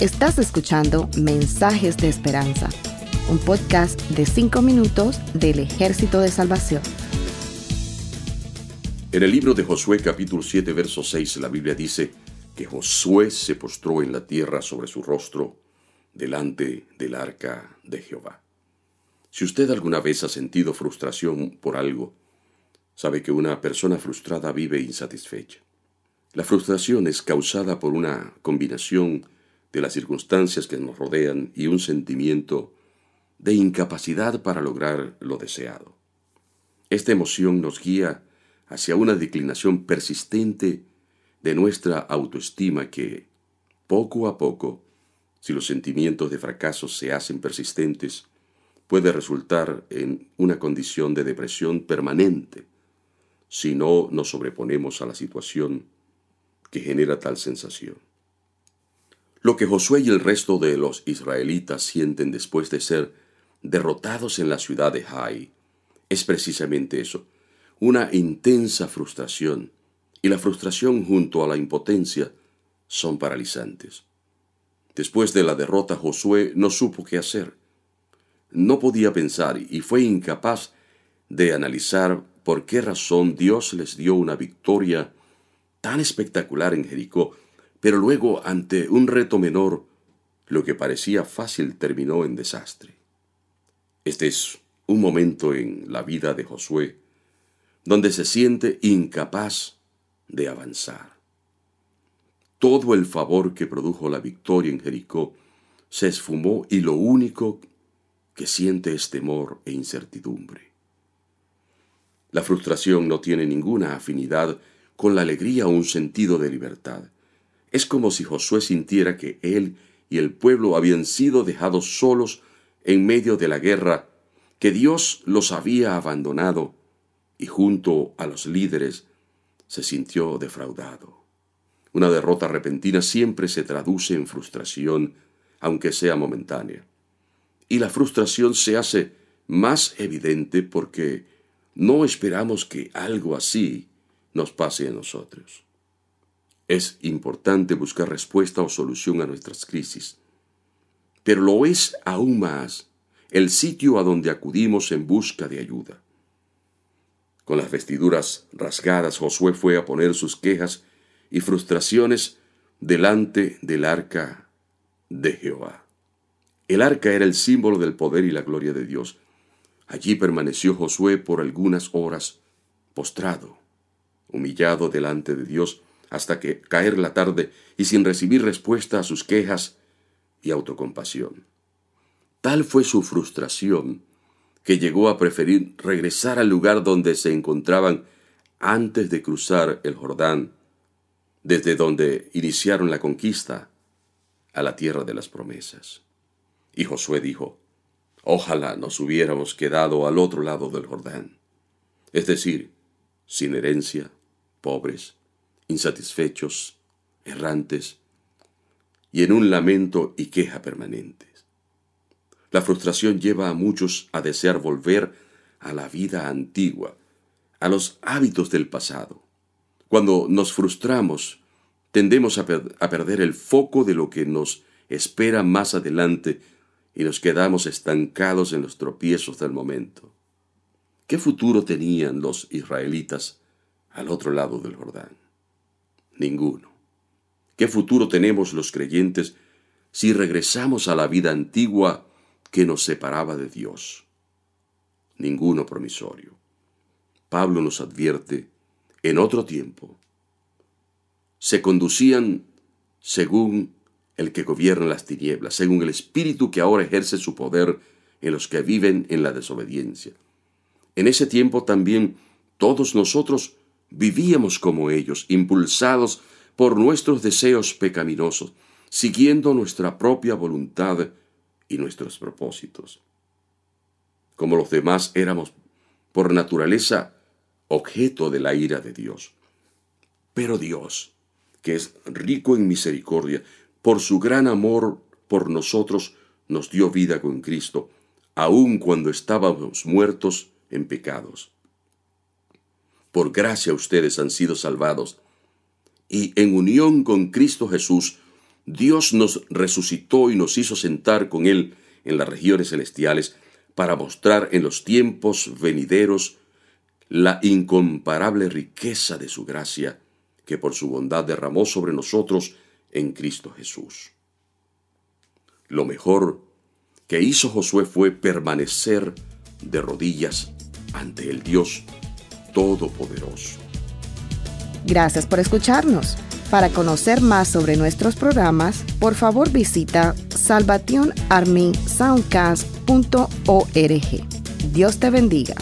Estás escuchando Mensajes de Esperanza, un podcast de 5 minutos del Ejército de Salvación. En el libro de Josué capítulo 7 verso 6 la Biblia dice que Josué se postró en la tierra sobre su rostro delante del arca de Jehová. Si usted alguna vez ha sentido frustración por algo, sabe que una persona frustrada vive insatisfecha. La frustración es causada por una combinación de las circunstancias que nos rodean y un sentimiento de incapacidad para lograr lo deseado. Esta emoción nos guía hacia una declinación persistente de nuestra autoestima que, poco a poco, si los sentimientos de fracaso se hacen persistentes, puede resultar en una condición de depresión permanente si no nos sobreponemos a la situación que genera tal sensación. Lo que Josué y el resto de los israelitas sienten después de ser derrotados en la ciudad de Hai es precisamente eso, una intensa frustración, y la frustración junto a la impotencia son paralizantes. Después de la derrota Josué no supo qué hacer. No podía pensar y fue incapaz de analizar por qué razón Dios les dio una victoria tan espectacular en Jericó pero luego, ante un reto menor, lo que parecía fácil terminó en desastre. Este es un momento en la vida de Josué donde se siente incapaz de avanzar. Todo el favor que produjo la victoria en Jericó se esfumó y lo único que siente es temor e incertidumbre. La frustración no tiene ninguna afinidad con la alegría o un sentido de libertad. Es como si Josué sintiera que él y el pueblo habían sido dejados solos en medio de la guerra, que Dios los había abandonado, y junto a los líderes se sintió defraudado. Una derrota repentina siempre se traduce en frustración, aunque sea momentánea. Y la frustración se hace más evidente porque no esperamos que algo así nos pase a nosotros. Es importante buscar respuesta o solución a nuestras crisis, pero lo es aún más el sitio a donde acudimos en busca de ayuda. Con las vestiduras rasgadas, Josué fue a poner sus quejas y frustraciones delante del arca de Jehová. El arca era el símbolo del poder y la gloria de Dios. Allí permaneció Josué por algunas horas, postrado, humillado delante de Dios, hasta que caer la tarde y sin recibir respuesta a sus quejas y autocompasión. Tal fue su frustración que llegó a preferir regresar al lugar donde se encontraban antes de cruzar el Jordán, desde donde iniciaron la conquista a la tierra de las promesas. Y Josué dijo, ojalá nos hubiéramos quedado al otro lado del Jordán, es decir, sin herencia, pobres, insatisfechos, errantes y en un lamento y queja permanentes. La frustración lleva a muchos a desear volver a la vida antigua, a los hábitos del pasado. Cuando nos frustramos, tendemos a, a perder el foco de lo que nos espera más adelante y nos quedamos estancados en los tropiezos del momento. ¿Qué futuro tenían los israelitas al otro lado del Jordán? Ninguno. ¿Qué futuro tenemos los creyentes si regresamos a la vida antigua que nos separaba de Dios? Ninguno promisorio. Pablo nos advierte, en otro tiempo, se conducían según el que gobierna las tinieblas, según el espíritu que ahora ejerce su poder en los que viven en la desobediencia. En ese tiempo también todos nosotros vivíamos como ellos, impulsados por nuestros deseos pecaminosos, siguiendo nuestra propia voluntad y nuestros propósitos. Como los demás éramos por naturaleza objeto de la ira de Dios. Pero Dios, que es rico en misericordia, por su gran amor por nosotros, nos dio vida con Cristo, aun cuando estábamos muertos en pecados. Por gracia ustedes han sido salvados. Y en unión con Cristo Jesús, Dios nos resucitó y nos hizo sentar con Él en las regiones celestiales para mostrar en los tiempos venideros la incomparable riqueza de su gracia que por su bondad derramó sobre nosotros en Cristo Jesús. Lo mejor que hizo Josué fue permanecer de rodillas ante el Dios Todopoderoso. Gracias por escucharnos. Para conocer más sobre nuestros programas, por favor visita salvationarmysoundcast.org. Dios te bendiga.